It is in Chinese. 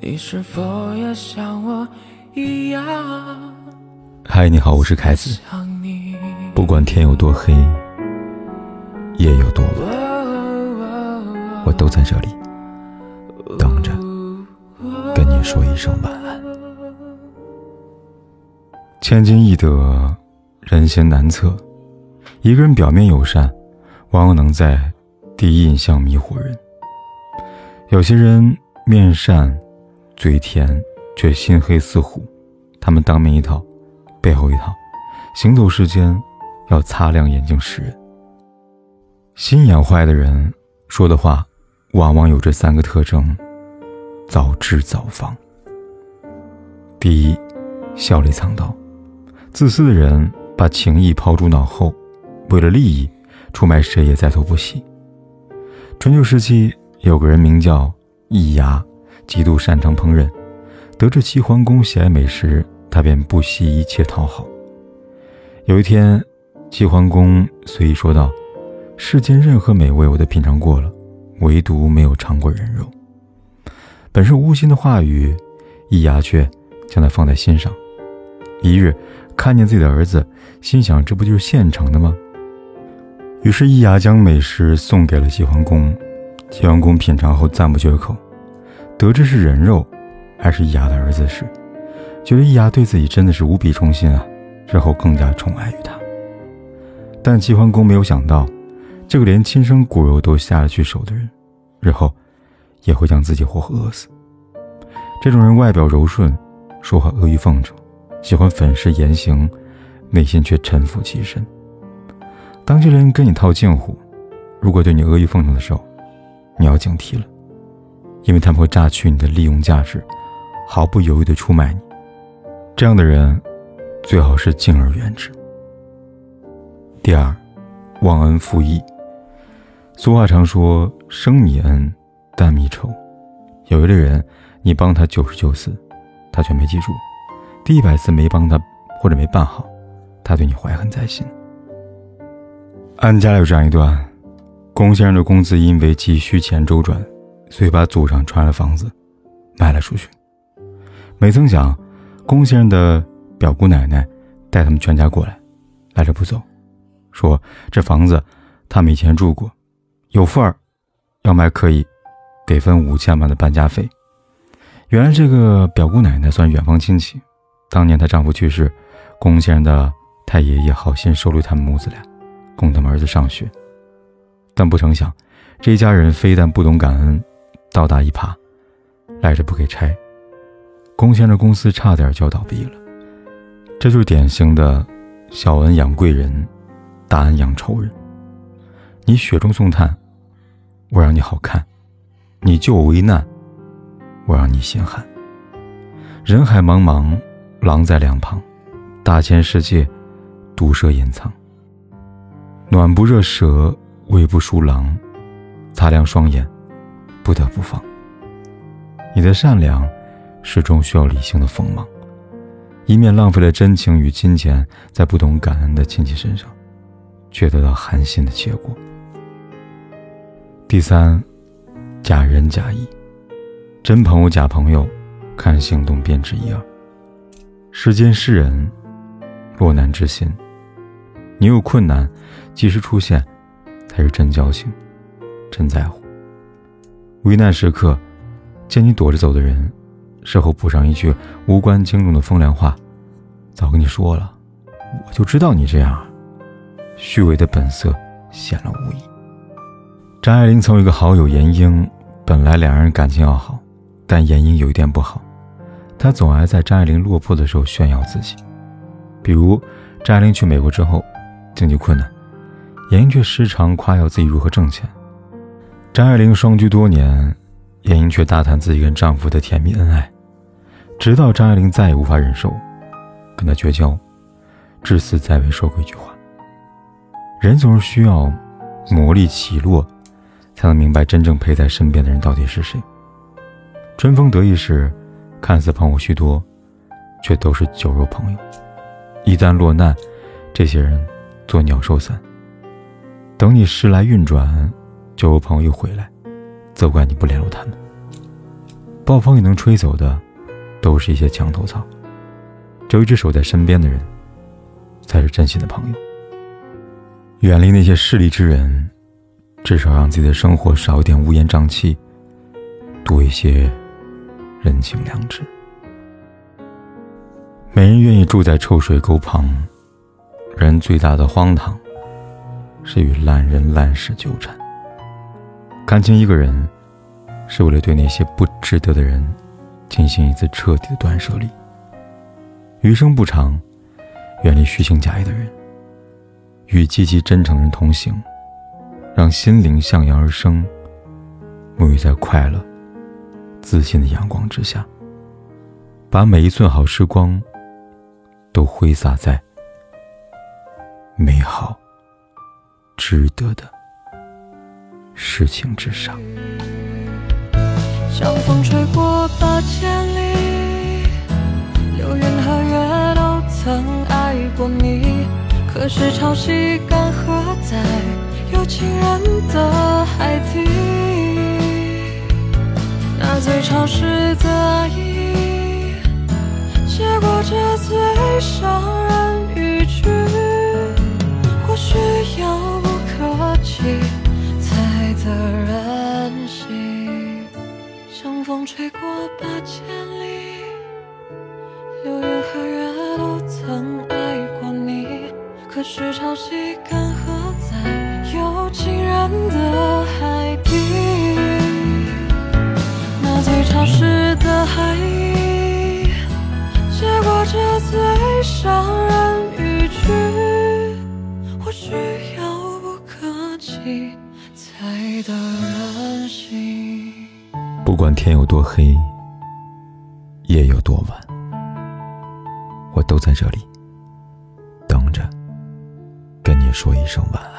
你是否也像我一样？嗨，你好，我是凯子。不管天有多黑，夜有多晚，我都在这里等着跟你说一声晚安。千金易得，人心难测。一个人表面友善，往往能在第一印象迷惑人。有些人面善。嘴甜却心黑似虎，他们当面一套，背后一套，行走世间要擦亮眼睛识人。心眼坏的人说的话，往往有这三个特征：早知早防。第一，笑里藏刀。自私的人把情谊抛诸脑后，为了利益，出卖谁也在所不惜。春秋时期有个人名叫易牙。极度擅长烹饪，得知齐桓公喜爱美食，他便不惜一切讨好。有一天，齐桓公随意说道：“世间任何美味我都品尝过了，唯独没有尝过人肉。”本是无心的话语，易牙却将它放在心上。一日，看见自己的儿子，心想：“这不就是现成的吗？”于是，易牙将美食送给了齐桓公。齐桓公品尝后赞不绝口。得知是人肉，还是易牙的儿子时，觉得易牙对自己真的是无比忠心啊，日后更加宠爱于他。但齐桓公没有想到，这个连亲生骨肉都下得去手的人，日后也会将自己活活饿死。这种人外表柔顺，说话阿谀奉承，喜欢粉饰言行，内心却城府极深。当这人跟你套近乎，如果对你阿谀奉承的时候，你要警惕了。因为他们会榨取你的利用价值，毫不犹豫地出卖你。这样的人，最好是敬而远之。第二，忘恩负义。俗话常说“生米恩，淡米仇”。有一类人，你帮他九十九次，他却没记住；第一百次没帮他或者没办好，他对你怀恨在心。安家有这样一段：龚先生的工资因为急需钱周转。所以把祖上传来的房子卖了出去。没曾想，龚先生的表姑奶奶带他们全家过来，赖着不走，说这房子他们以前住过，有份儿，要卖可以，得分五千万的搬家费。原来这个表姑奶奶算远方亲戚，当年她丈夫去世，龚先生的太爷爷好心收留他们母子俩，供他们儿子上学。但不成想，这一家人非但不懂感恩。倒打一耙，赖着不给拆，龚先生公司差点就要倒闭了。这就是典型的小恩养贵人，大恩养仇人。你雪中送炭，我让你好看；你救我危难，我让你心寒。人海茫茫，狼在两旁，大千世界，毒蛇隐藏。暖不热蛇，胃不舒狼，擦亮双眼。不得不放。你的善良，始终需要理性的锋芒，以免浪费了真情与金钱在不懂感恩的亲戚身上，却得到寒心的结果。第三，假仁假义，真朋友假朋友，看行动便知一二。世间世人，落难之心，你有困难，及时出现，才是真交情，真在乎。危难时刻，见你躲着走的人，事后补上一句无关轻重的风凉话：“早跟你说了，我就知道你这样。”虚伪的本色显了无疑。张爱玲曾有一个好友严英，本来两人感情要好，但严英有一点不好，她总爱在张爱玲落魄的时候炫耀自己。比如张爱玲去美国之后，经济困难，严英却时常夸耀自己如何挣钱。张爱玲双居多年，严英却大谈自己跟丈夫的甜蜜恩爱，直到张爱玲再也无法忍受，跟他绝交，至死再未说过一句话。人总是需要磨砺起落，才能明白真正陪在身边的人到底是谁。春风得意时，看似朋友许多，却都是酒肉朋友。一旦落难，这些人做鸟兽散。等你时来运转。就有朋友又回来，责怪你不联络他们。暴风也能吹走的，都是一些墙头草。只有一直守在身边的人，才是真心的朋友。远离那些势利之人，至少让自己的生活少一点乌烟瘴气，多一些人情良知。没人愿意住在臭水沟旁，人最大的荒唐，是与烂人烂事纠缠。看清一个人。是为了对那些不值得的人进行一次彻底的断舍离。余生不长，远离虚情假意的人，与积极真诚的人同行，让心灵向阳而生，沐浴在快乐、自信的阳光之下，把每一寸好时光都挥洒在美好、值得的事情之上。像风吹过八千里，流云和月都曾爱过你。可是潮汐干涸在有情人的海底，那最潮湿的爱意，结果这最曾爱过你。可是潮汐干涸在有情人的海底，那最潮湿的海意，结果这最伤人语句，或许遥不可及才得人心。不管天有多黑，夜有多晚，我都在这里等着，跟你说一声晚安。